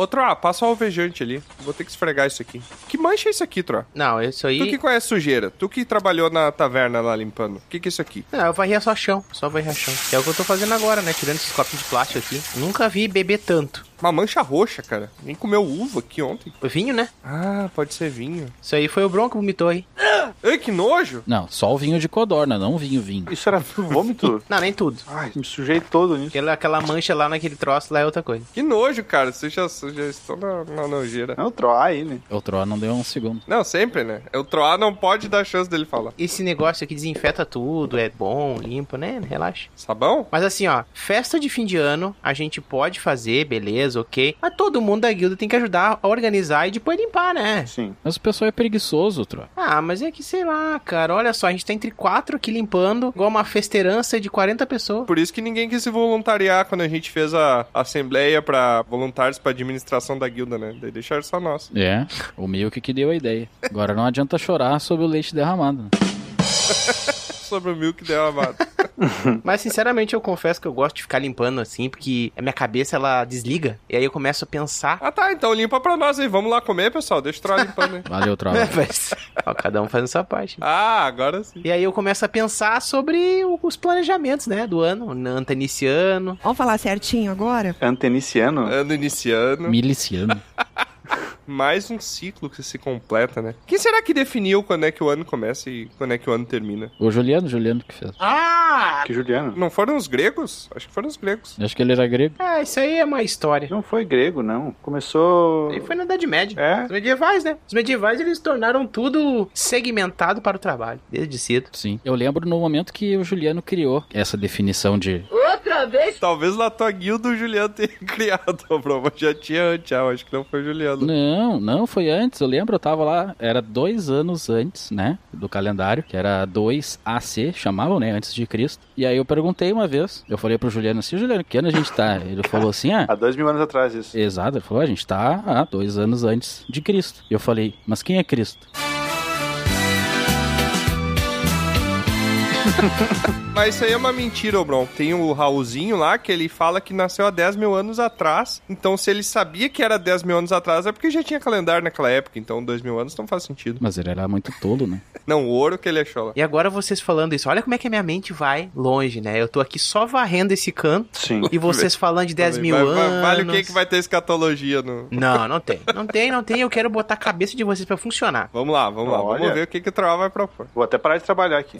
Ô, Tro, passa o alvejante ali. Vou ter que esfregar isso aqui. Que mancha é isso aqui, Tro? Não, isso aí. Tu que conhece sujeira, tu que trabalhou na taverna lá limpando. O que que é isso aqui? Não, eu varria só chão, só varria chão. Que é o que eu tô fazendo agora, né? Tirando esses copos de plástico aqui. Nunca vi beber tanto. Uma mancha roxa, cara. Nem comeu uva aqui ontem. Vinho, né? Ah, pode ser vinho. Isso aí foi o Bronco que vomitou aí. Ai, que nojo! Não, só o vinho de codorna, não o vinho vinho. Isso era vômito? Não, nem tudo. Ai, me sujei todo nisso. Aquela, aquela mancha lá naquele troço lá é outra coisa. Que nojo, cara. Vocês já, já estão na, na nojeira. Não, troar aí, né? O Troa não deu um segundo. Não, sempre, né? O Troar não pode dar chance dele falar. Esse negócio aqui desinfeta tudo, é bom, limpa, né? Relaxa. Sabão? Mas assim, ó, festa de fim de ano a gente pode fazer, beleza, ok. Mas todo mundo da guilda tem que ajudar a organizar e depois limpar, né? Sim. Mas o pessoal é preguiçoso, Troa. Ah, mas é que sei lá, cara. Olha só, a gente tá entre quatro aqui limpando, igual uma festeirança de 40 pessoas. Por isso que ninguém quis se voluntariar quando a gente fez a assembleia pra voluntários pra administração da guilda, né? Daí deixaram só nós. É, o meio que que deu a ideia. Agora não adianta chorar sobre o leite derramado. né? Sobre o milk derramado. Mas sinceramente eu confesso que eu gosto de ficar limpando assim, porque a minha cabeça ela desliga. E aí eu começo a pensar. ah, tá. Então limpa pra nós aí. Vamos lá comer, pessoal. Deixa o Troar limpando aí. Valeu, Troa. Mas, ó, cada um fazendo sua parte. Ah, agora sim. E aí eu começo a pensar sobre os planejamentos, né, do ano. O ano iniciando. Vamos falar certinho agora? Anteniciano? Ano iniciando. Miliciano. Mais um ciclo que se completa, né? Quem será que definiu quando é que o ano começa e quando é que o ano termina? O Juliano, Juliano que fez. Que Juliano? Não foram os gregos? Acho que foram os gregos. Acho que ele era grego. Ah, isso aí é uma história. Não foi grego, não. Começou... E foi na Idade Média. É? Os medievais, né? Os medievais, eles tornaram tudo segmentado para o trabalho, desde cedo. Sim. Eu lembro no momento que o Juliano criou essa definição de. Talvez na tua guilda o Juliano tenha criado, bro. Mas já tinha antes. Acho que não foi o Juliano. Não, não, foi antes. Eu lembro, eu tava lá, era dois anos antes, né? Do calendário, que era 2 AC, chamavam, né? Antes de Cristo. E aí eu perguntei uma vez, eu falei pro Juliano assim, Juliano, que ano a gente tá? Ele falou assim, ah. Há dois mil anos atrás, isso. Exato, ele falou, a gente tá há dois anos antes de Cristo. E eu falei, mas quem é Cristo? Mas isso aí é uma mentira, ô Bron. Tem o Raulzinho lá que ele fala que nasceu há 10 mil anos atrás. Então, se ele sabia que era 10 mil anos atrás, é porque já tinha calendário naquela época. Então, 2 mil anos não faz sentido. Mas ele era muito tolo, né? Não, o ouro que ele achou lá. E agora vocês falando isso, olha como é que a minha mente vai longe, né? Eu tô aqui só varrendo esse canto Sim. e vocês falando de 10 mil Vai- anos. Vale o que que vai ter escatologia no... Não, não tem. Não tem, não tem. Eu quero botar a cabeça de vocês pra funcionar. Vamos lá, vamos lá. Olha. Vamos ver o que, que o Troll vai propor. Vou até parar de trabalhar aqui.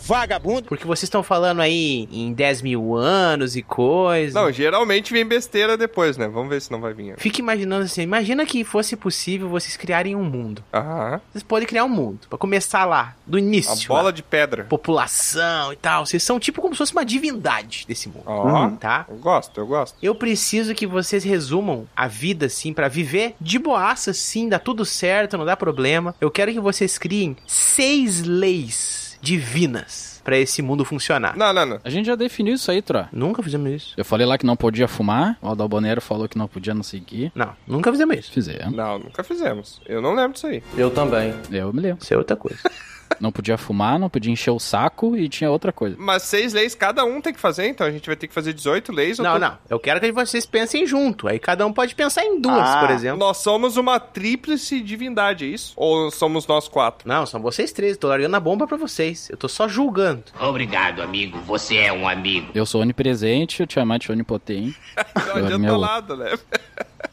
Porque vocês estão falando aí em 10 mil anos e coisa. Não, geralmente vem besteira depois, né? Vamos ver se não vai vir. Fica imaginando assim, imagina que fosse possível vocês criarem um mundo. Aham. Vocês podem criar um mundo. Pra começar lá, do A início. bola lá. de pedra. População e tal. Vocês são tipo como se fosse uma divindade desse mundo. Ó, Tá? eu gosto, eu gosto. Eu preciso que vocês resumam a vida, assim, pra viver de boaça, sim, dá tudo certo, não dá problema. Eu quero que vocês criem seis leis divinas pra esse mundo funcionar. Não, não, não. A gente já definiu isso aí, Tro. Nunca fizemos isso. Eu falei lá que não podia fumar, o Aldalboneiro falou que não podia não seguir. Não, nunca fizemos isso. Fizemos. Não, nunca fizemos. Eu não lembro disso aí. Eu também. Eu me lembro. Isso é outra coisa. Não podia fumar, não podia encher o saco e tinha outra coisa. Mas seis leis cada um tem que fazer, então a gente vai ter que fazer 18 leis. ou não, tudo? não. Eu quero que vocês pensem junto. Aí cada um pode pensar em duas, Ah. por exemplo. Nós somos uma tríplice divindade, é isso? Ou somos nós quatro? Não, são vocês três. Tô largando a bomba pra vocês. Eu tô só julgando. Obrigado, amigo. Você é um amigo. Eu sou onipresente, o Tiamat é onipotente. Não Eu era adianta meu- nada, né?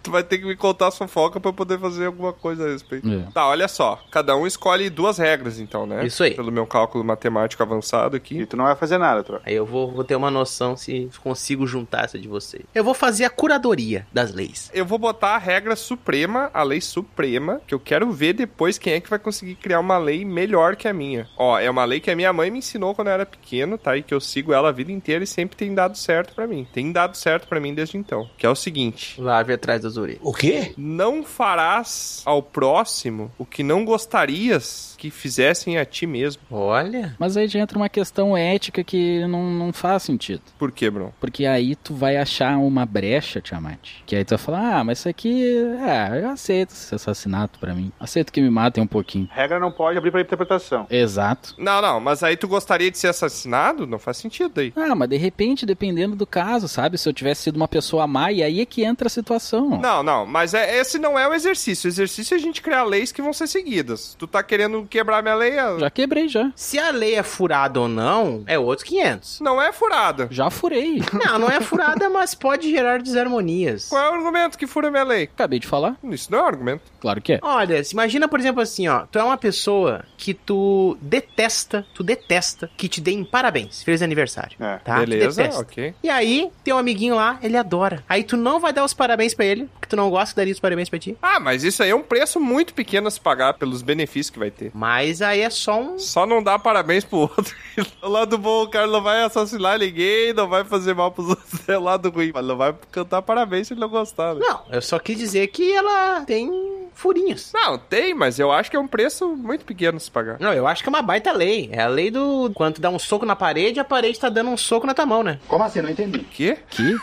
Tu vai ter que me contar a fofoca pra eu poder fazer alguma coisa a respeito. É. Tá, olha só. Cada um escolhe duas regras, então, né? Isso aí. Pelo meu cálculo matemático avançado E aqui. tu não vai fazer nada, Tro. Aí eu vou, vou ter uma noção se consigo juntar essa de vocês. Eu vou fazer a curadoria das leis. Eu vou botar a regra suprema, a lei suprema, que eu quero ver depois quem é que vai conseguir criar uma lei melhor que a minha. Ó, é uma lei que a minha mãe me ensinou quando eu era pequeno, tá? E que eu sigo ela a vida inteira e sempre tem dado certo pra mim. Tem dado certo pra mim desde então. Que é o seguinte: Lá ver atrás das Zuri. O quê? Não farás ao próximo o que não gostarias que fizessem a ti mesmo. Olha. Mas aí já entra uma questão ética que não, não faz sentido. Por quê, Bruno? Porque aí tu vai achar uma brecha, Tiamat. Que aí tu vai falar, ah, mas isso aqui, é, eu aceito esse assassinato pra mim. Aceito que me matem um pouquinho. Regra não pode abrir pra interpretação. Exato. Não, não, mas aí tu gostaria de ser assassinado? Não faz sentido aí. Ah, mas de repente, dependendo do caso, sabe? Se eu tivesse sido uma pessoa má, e aí é que entra a situação. Não, não, mas é, esse não é o exercício. O exercício é a gente criar leis que vão ser seguidas. Tu tá querendo quebrar minha lei? é- Já quebrei, já. Se a lei é furada ou não, é outros 500. Não é furada. Já furei. Não, não é furada, mas pode gerar desarmonias. Qual é o argumento que fura minha lei? Acabei de falar. Isso não é um argumento. Claro que é. Olha, se imagina, por exemplo, assim, ó. Tu é uma pessoa que tu detesta, tu detesta que te deem parabéns. Feliz aniversário. É. Tá? Beleza, ok. E aí, tem um amiguinho lá, ele adora. Aí tu não vai dar os parabéns pra ele, porque tu não gosta que daria os parabéns pra ti. Ah, mas isso aí é um preço muito pequeno a se pagar pelos benefícios que vai ter. Mas aí é só um. Só não dá parabéns pro outro. o lado bom, o cara não vai assassinar ninguém, não vai fazer mal pros outros. É o lado ruim. Mas não vai cantar parabéns se ele não gostar. Né? Não, eu só quis dizer que ela tem furinhos. Não, tem, mas eu acho que é um preço muito pequeno se pagar. Não, eu acho que é uma baita lei. É a lei do. Quando tu dá um soco na parede, a parede tá dando um soco na tua mão, né? Como assim? Não entendi. O quê? Que?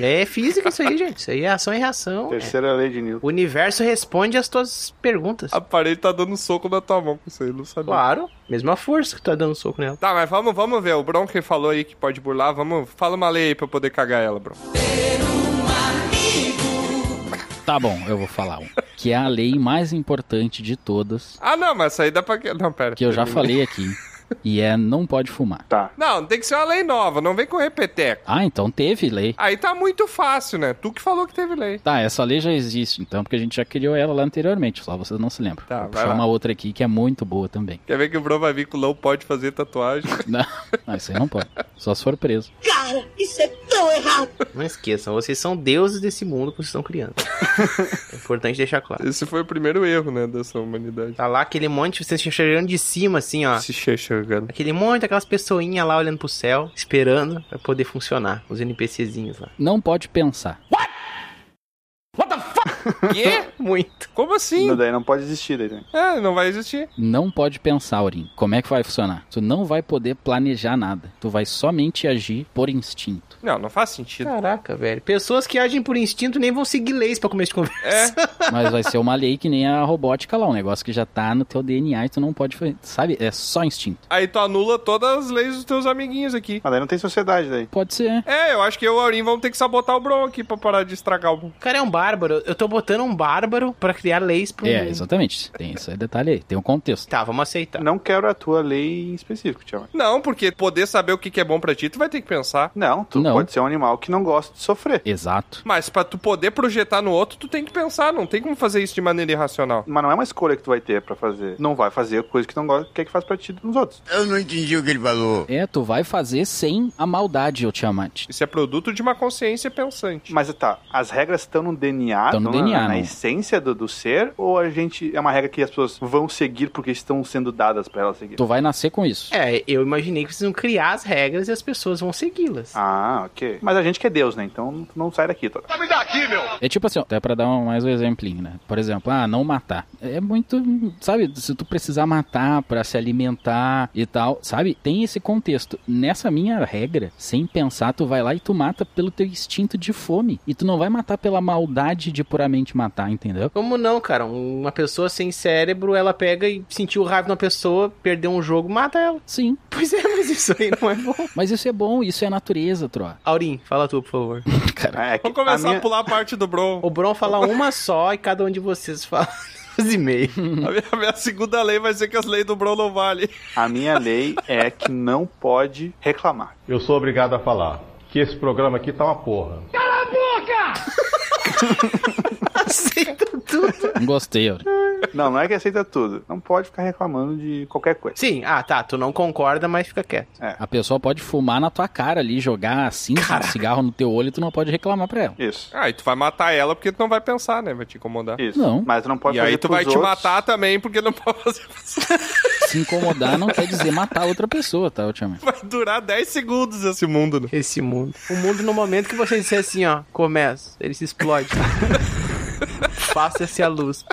É física isso aí, gente. Isso aí é ação e reação. Terceira lei de Newton. O universo responde às tuas perguntas. A parede tá dando soco na tua mão isso aí, não sabia. Claro, mesma força que tá dando soco nela. Tá, mas vamos, vamos ver. O Bron que falou aí que pode burlar, vamos. Fala uma lei aí pra eu poder cagar ela, Bron. Tá bom, eu vou falar um. Que é a lei mais importante de todas, Ah, não, mas isso aí dá pra. Não, pera. que eu já falei aqui. E é não pode fumar. Tá. Não, tem que ser uma lei nova, não vem com repeteco. Ah, então teve lei. Aí tá muito fácil, né? Tu que falou que teve lei. Tá, essa lei já existe, então, porque a gente já criou ela lá anteriormente, só vocês não se lembram. Tá, Vou vai puxar lá. uma outra aqui que é muito boa também. Quer ver que o Bron vai vir com não pode fazer tatuagem? Não, não, isso aí não pode. Só se for preso. Não esqueçam, vocês são deuses desse mundo que vocês estão criando. é importante deixar claro. Esse foi o primeiro erro, né, dessa humanidade. Tá lá aquele monte, vocês chegando de cima, assim, ó. Se chegando. Aquele monte, aquelas pessoinhas lá olhando pro céu, esperando pra poder funcionar. Os NPCzinhos lá. Não pode pensar. Quê? Muito. Como assim? Não, daí não pode existir daí. né? É, não vai existir. Não pode pensar, Aurim. Como é que vai funcionar? Tu não vai poder planejar nada. Tu vai somente agir por instinto. Não, não faz sentido. Caraca, velho. Pessoas que agem por instinto nem vão seguir leis pra começo de conversa. É, Mas vai ser uma lei que nem a robótica lá, um negócio que já tá no teu DNA e tu não pode fazer. Sabe? É só instinto. aí tu anula todas as leis dos teus amiguinhos aqui. Mas daí não tem sociedade daí. Pode ser. É, eu acho que eu e o Aurim vamos ter que sabotar o Bron aqui pra parar de estragar o... O cara é um bárbaro. Eu tô botando um bárbaro pra criar leis pro É, mundo. exatamente. Tem esse detalhe aí. Tem um contexto. Tá, vamos aceitar. Não quero a tua lei em específico, Tiamat. Não, porque poder saber o que que é bom pra ti, tu vai ter que pensar. Não, tu Não. pode ser um animal que não gosta de sofrer. Exato. Mas pra tu poder projetar no outro, tu tem que pensar. Não tem como fazer isso de maneira irracional. Mas não é uma escolha que tu vai ter pra fazer. Não vai fazer coisa que não gosta, quer que faz pra ti nos outros. Eu não entendi o que ele falou. É, tu vai fazer sem a maldade, ô Tiamat. Isso é produto de uma consciência pensante. Mas tá, as regras estão no DNA, Estão no na- DNA, na, essência do, do ser, ou a gente é uma regra que as pessoas vão seguir porque estão sendo dadas pra elas seguir? Tu vai nascer com isso. É, eu imaginei que vocês iam criar as regras e as pessoas vão segui-las. Ah, ok. Mas a gente que é Deus, né? Então não sai daqui, Tora. É tipo assim, até pra dar um- mais um exemplinho, né? Por exemplo, ah, não matar. É muito, sabe, se tu precisar matar pra se alimentar e tal, sabe? Tem esse contexto. Nessa minha regra, sem pensar, tu vai lá e tu mata pelo teu instinto de fome. E tu não vai matar pela maldade de puramente matar, entendeu? Como não, cara? Uma pessoa sem cérebro, ela pega e sentiu raiva na pessoa, perdeu um jogo, mata ela. Sim. Pois é, mas isso aí não é bom. Mas isso é bom, isso é natureza, Tro. Aurim, fala tu, por favor. Cara, É que Vamos começar a minha, a pular a parte do Bron. O Bron fala uma só e cada um de vocês fala duas e meio. A minha, a minha segunda lei vai ser que as leis do Bron não valem. a minha lei é que não pode reclamar. Eu sou obrigado a falar que esse programa aqui tá uma porra. Aceita tudo. não gostei, Aurim. Não, não é que aceita tudo. Não pode ficar reclamando de qualquer coisa. Sim, ah tá, tu não concorda, mas fica quieto. A pessoa pode fumar na tua cara ali, jogar assim, um cigarro no teu olho e tu não pode reclamar pra ela. Isso. Ah, e tu vai matar ela porque tu não vai pensar, né? Vai te incomodar. Isso. Não. Mas tu não pode E fazer aí tu vai te outros. matar também porque não pode fazer. Se incomodar não quer dizer matar outra pessoa, tá, ultimamente? Vai durar 10 segundos esse mundo, né? Esse mundo. O mundo no momento que você disser assim, ó, começa, ele se explode. Faça-se a luz.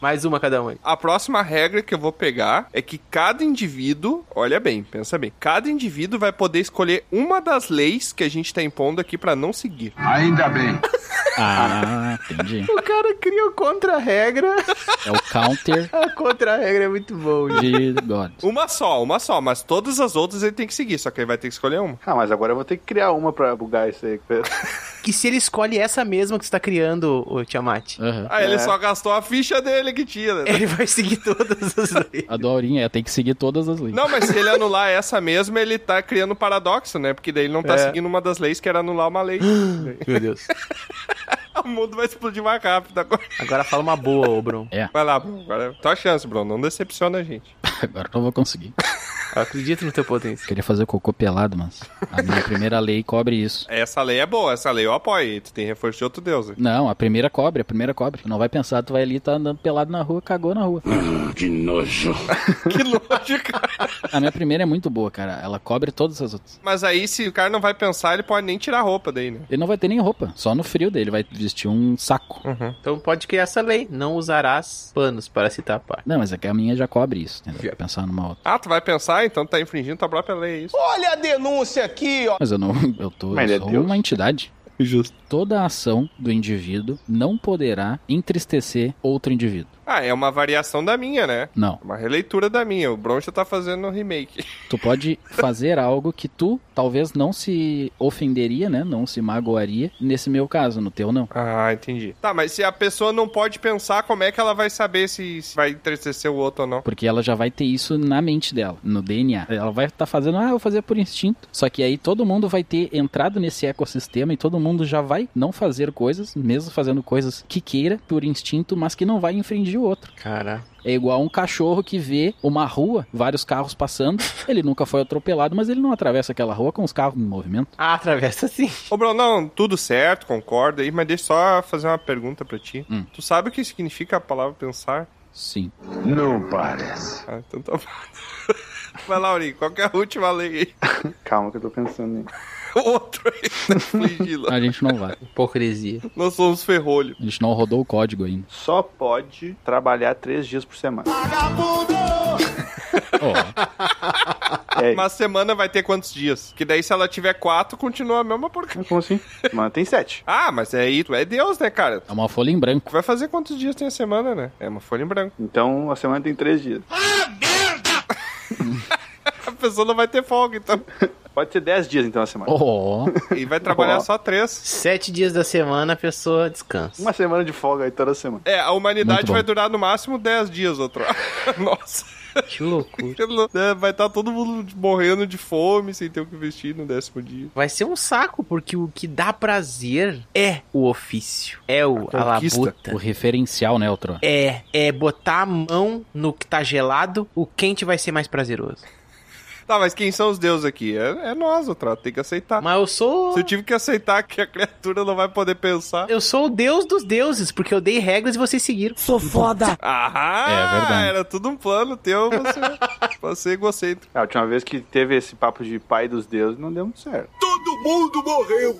Mais uma cada um aí. A próxima regra que eu vou pegar é que cada indivíduo, olha bem, pensa bem, cada indivíduo vai poder escolher uma das leis que a gente tá impondo aqui pra não seguir. Ainda bem. Ah, entendi. O cara cria o contra-regra. É o counter A contra-regra é muito bom, gente. de God. Uma só, uma só, mas todas as outras ele tem que seguir, só que ele vai ter que escolher uma. Ah, mas agora eu vou ter que criar uma pra bugar isso aí. Que se ele escolhe essa mesma que você tá criando, o Tiamat, Aham. Aí ele É. só gastou a ficha dele que tinha, né? ele vai seguir todas as leis. A do Aurinha é, tem que seguir todas as leis. Não, mas se ele anular essa mesma, ele tá criando um paradoxo, né? Porque daí ele não tá É. seguindo uma das leis que era anular uma lei. Meu Deus. o mundo vai explodir mais rápido agora. Agora fala uma boa, ô Bruno. Vai lá, Bruno. Agora é tua chance, Bruno. Não decepciona a gente. Agora eu não vou conseguir. Eu acredito no teu potencial. Queria fazer cocô pelado, mas a minha primeira lei cobre isso. Essa lei é boa, essa lei eu apoio. E Tu tem reforço de outro deus. né? Não, a primeira cobre, a primeira cobre. Tu não vai pensar, tu vai ali, tá andando pelado na rua, cagou na rua. Que nojo. Que lógica. A minha primeira é muito boa, cara. Ela cobre todas as outras. Mas aí, se o cara não vai pensar, ele pode nem tirar a roupa daí, né? Ele não vai ter nem roupa, só no frio dele. Vai vestir um saco. Então pode criar essa lei. Não usarás panos para se tapar. Não, mas é que a minha já cobre isso, entendeu? Vai pensar numa outra. Ah, tu vai pensar, então tu tá infringindo tua própria lei, é isso? Olha a denúncia aqui, ó. Mas eu não. Eu tô. Mas eu é sou uma entidade. Justo. Toda ação do indivíduo não poderá entristecer outro indivíduo. Ah, é uma variação da minha, né? Não. Uma releitura da minha. O Broncha tá fazendo um remake. Tu pode fazer algo que tu talvez não se ofenderia, né? Não se magoaria. Nesse meu caso, no teu não. Ah, entendi. Tá, mas se a pessoa não pode pensar, como é que ela vai saber se se vai entristecer o outro ou não? Porque ela já vai ter isso na mente dela, no DNA. Ela vai estar fazendo, ah, eu vou fazer por instinto. Só que aí todo mundo vai ter entrado nesse ecossistema e todo mundo já vai não fazer coisas, mesmo fazendo coisas que queira por instinto, mas que não vai infringir o outro. Cara. É igual um cachorro que vê uma rua, vários carros passando, ele nunca foi atropelado, mas ele não atravessa aquela rua com os carros em movimento. Ah, atravessa sim. Ô, Bruno, não, tudo certo, concordo aí, mas deixa eu só fazer uma pergunta pra ti. Hum. Tu sabe o que significa a palavra pensar? Sim. Não parece. Ah, então tá bom. Vai lá, Aurinho, qual que é a última lei aí? Calma que eu tô pensando em. Outro aí, infligindo. A gente não vai. Hipocrisia. Nós somos ferrolho. A gente não rodou o código ainda. Só pode trabalhar três dias por semana. Ó, É, Uma semana vai ter quantos dias? Que daí se ela tiver quatro, continua a mesma porcaria. como assim? Semana tem sete. Ah, mas aí tu é Deus, né, cara? é uma folha em branco. Tu vai fazer quantos dias tem a semana, né? É uma folha em branco. Então a semana tem três dias. A pessoa não vai ter folga, então. Pode ser dez dias então a semana. Ó, E vai trabalhar Ó. só três. Sete dias da semana a pessoa descansa. Uma semana de folga aí toda semana. É, a humanidade vai durar no máximo 10 dias, outro. Nossa. Que loucura. É, Vai estar todo mundo morrendo de fome sem ter o que vestir no décimo dia. Vai ser um saco, porque o que dá prazer é o ofício. É o, a conquista. labuta. o referencial, né, outro? É, é botar a mão no que tá gelado, o quente vai ser mais prazeroso. Tá, mas quem são os deuses aqui? É, é nós, outro. Tem que aceitar. Mas eu sou. Se eu tive que aceitar que a criatura não vai poder pensar. Eu sou o deus dos deuses, porque eu dei regras e vocês seguiram. Ah, É verdade. era tudo um plano teu, você, pra ser egocêntrico. A última vez que teve esse papo de pai dos deuses não deu muito certo.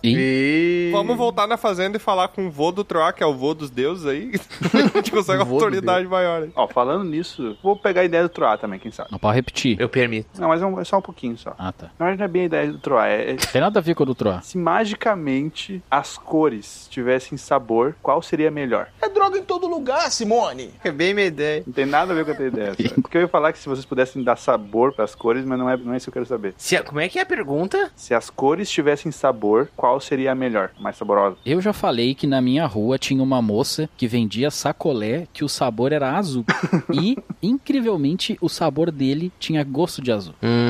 E Vamos voltar na fazenda e falar com o vô do Troá, que é o vô dos deuses aí. a gente consegue uma O autoridade maior aí. Ó, falando nisso, vou pegar a ideia do Troá também, quem sabe. não pode repetir. Eu permito. Não, mas é, um- é só um pouquinho só. Ah, tá. Na verdade não é bem a ideia do Troá, é, é Tem nada a ver com o do Troá. se magicamente as cores tivessem sabor, qual seria melhor? É droga em todo lugar, Simone. É bem minha ideia. Não tem nada a ver com a tua ideia. Porque eu ia falar que se vocês pudessem dar sabor pras cores, mas não é, não é isso que eu quero saber. Se a- como é que é a pergunta? Se as cores tivessem sabor, qual seria a melhor, mais saborosa? Eu já falei que na minha rua tinha uma moça que vendia sacolé que o sabor era azul. e, incrivelmente, o sabor dele tinha gosto de azul. Hum.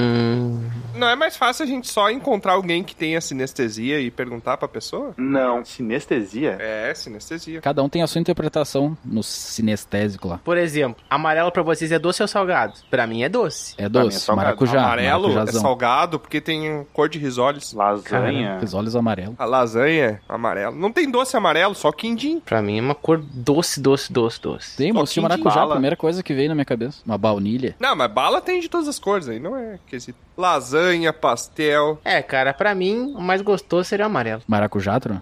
Não é mais fácil a gente só encontrar alguém que tenha sinestesia e perguntar pra pessoa? Não. Sinestesia? É, sinestesia. Cada um tem a sua interpretação no sinestésico lá. Por exemplo, amarelo pra vocês é doce ou salgado? Pra mim é doce. É é doce, salgado. maracujá. Amarelo é maracujazão. salgado porque tem cor de risoles. Lasanha? Os olhos amarelos. A lasanha é amarelo. Não tem doce amarelo, só quindim. Pra mim é uma cor doce, doce, doce, doce. Tem moço de maracujá, a bala. primeira coisa que veio na minha cabeça. Uma baunilha. Não, mas bala tem de todas as cores aí, não é quesito. Lasanha pastel. É, cara, pra mim, o mais gostoso seria o amarelo. Maracujá, Tron?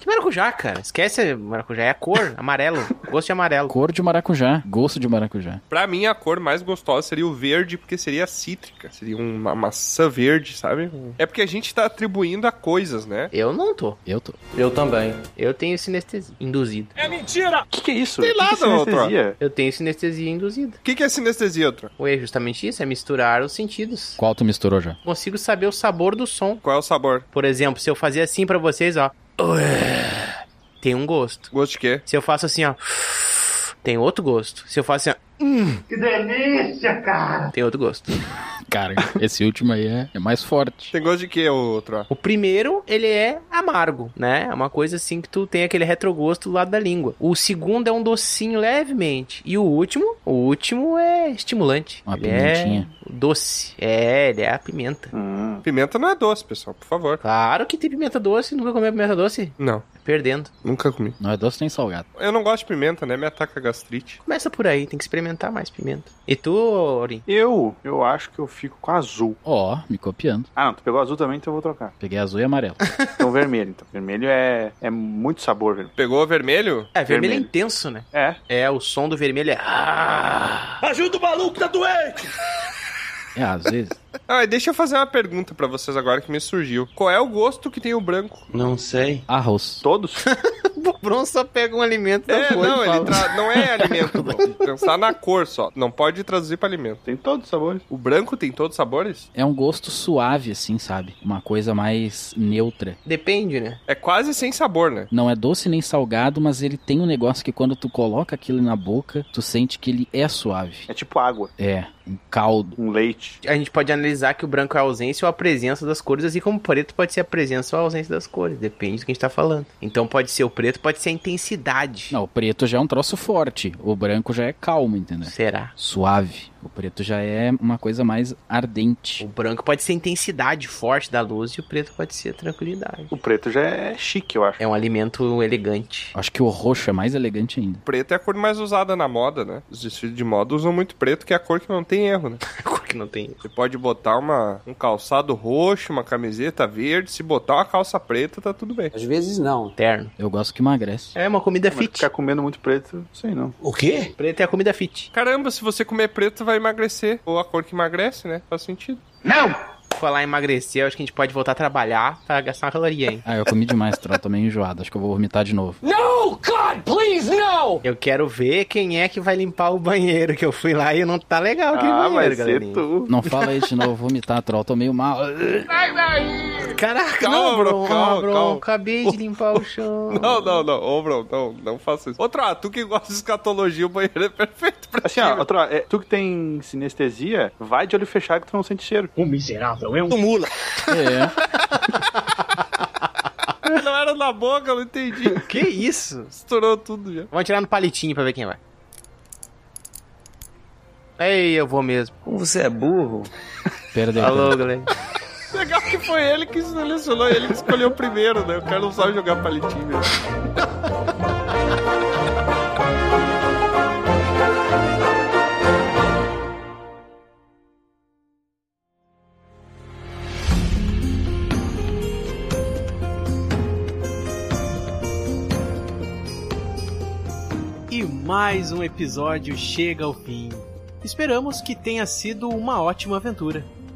Que maracujá, cara? Esquece maracujá, é a cor, amarelo. Gosto de amarelo. Cor de maracujá. Gosto de maracujá. Pra mim, a cor mais gostosa seria o verde, porque seria cítrica. Seria uma maçã verde, sabe? É porque a gente tá atribuindo a coisas, né? Eu não tô. Eu tô. Eu também. Eu tenho sinestesia induzido. O que, que é isso? Sei que lá, que é não, sinestesia? Eu tenho sinestesia induzida. O que, que é sinestesia, outro? Ué, justamente isso, é misturar os sentidos. Qual tu misturou já? Consigo saber o sabor do som. Qual é o sabor? Por exemplo, se eu fazer assim pra vocês, ó. Ué, Tem um gosto. Gosto de quê? Se eu faço assim, ó. Tem outro gosto. Se eu faço assim, ó. Hum, Que delícia, cara! tem outro gosto. Cara, esse último aí é, é mais forte. Tem gosto de quê, outro? O primeiro, ele é amargo, né? É uma coisa assim que tu tem aquele retrogosto do lado da língua. O segundo é um docinho levemente. E o último, o último é estimulante. Uma ele pimentinha. é doce. É, ele é a pimenta. Hum. Pimenta não é doce, pessoal, por favor. Claro que tem pimenta doce. Nunca comeu pimenta doce? Não, Perdendo. nunca comi. Não é doce nem salgado. Eu não gosto de pimenta, né? Me ataca gastrite. Começa por aí, tem que experimentar mais pimenta. E tu, Orin? Eu, eu acho que eu fico com azul. Ó, me copiando. Ah, não, tu pegou azul também, então eu vou trocar. Peguei azul e amarelo. Então vermelho. Então vermelho é, é muito sabor, velho. Pegou o vermelho? É, vermelho, é Vermelho. intenso, né? É. É, o som do vermelho é. Ah! Ajuda o maluco, tá doente! É, às vezes. Ah, e deixa eu fazer uma pergunta pra vocês agora que me surgiu. Qual é o gosto que tem o branco? Não sei. Arroz. Todos? O Bron só pega um alimento da É, folha não, e ele tra- não é alimento. bro. Pensar na cor só. Não pode traduzir pra alimento. Tem todos os sabores. O branco tem todos os sabores? É um gosto suave, assim, sabe? Uma coisa mais neutra. Depende, né? É quase sem sabor, né? Não é doce nem salgado, mas ele tem um negócio que quando tu coloca aquilo na boca, tu sente que ele é suave. É tipo água, É, um caldo. um leite. A gente pode analisar que o branco é a ausência ou a presença das cores, assim como o preto pode ser a presença ou a ausência das cores. Depende do que a gente tá falando. Então pode ser o preto, pode ser a intensidade. Não, o preto já é um troço forte. O branco já é calmo, entendeu? Será? Suave. O preto já é uma coisa mais ardente. O branco pode ser a intensidade forte da luz e o preto pode ser a tranquilidade. O preto já é chique, eu acho. É um alimento elegante. Acho que o roxo é mais elegante ainda. Preto é a cor mais usada na moda, né? Os desfiles de moda usam muito preto, que é a cor que não tem erro, né? Cor que não tem. Você pode botar uma, um calçado roxo, uma camiseta verde, se botar uma calça preta, tá tudo bem. Às vezes não. Terno. Eu gosto que emagrece. É uma comida Mas fit. ficar comendo muito preto, não sei não. O quê? Preto é a comida fit. Caramba, se você comer preto, vai emagrecer. Ou a cor que emagrece, né? Faz sentido. Falar em emagrecer, eu acho que a gente pode voltar a trabalhar pra gastar uma caloria, hein? Ah, eu comi demais, Tro. Tô meio enjoado. Acho que eu vou vomitar de novo. No, God, please, no! Eu quero ver quem é que vai limpar o banheiro, que eu fui lá e não tá legal aquele Ah, vai banheiro, tu. Não fala aí de novo, vomitar, Troll. Tô meio mal. Caraca, Calma, não, bro, bro, calma, bro, calma. acabei de limpar o chão. Não, não, não. Ô, bro, não, não faça isso. Outra, tu que gosta de escatologia, o banheiro é perfeito pra Assim, ti, ó, outro, é, tu que tem sinestesia, vai de olho fechado que tu não sente cheiro. O miserável é um mula. É. Não era na boca, eu não entendi. Que isso? Estourou tudo já. Vamos tirar no palitinho pra ver quem vai. Ei, eu vou mesmo. Como você é burro. Perdeu. Alô, galera. Que foi ele que selecionou, ele que escolheu primeiro, né? O cara não sabe jogar palitinho mesmo. E mais um episódio chega ao fim. Esperamos que tenha sido uma ótima aventura.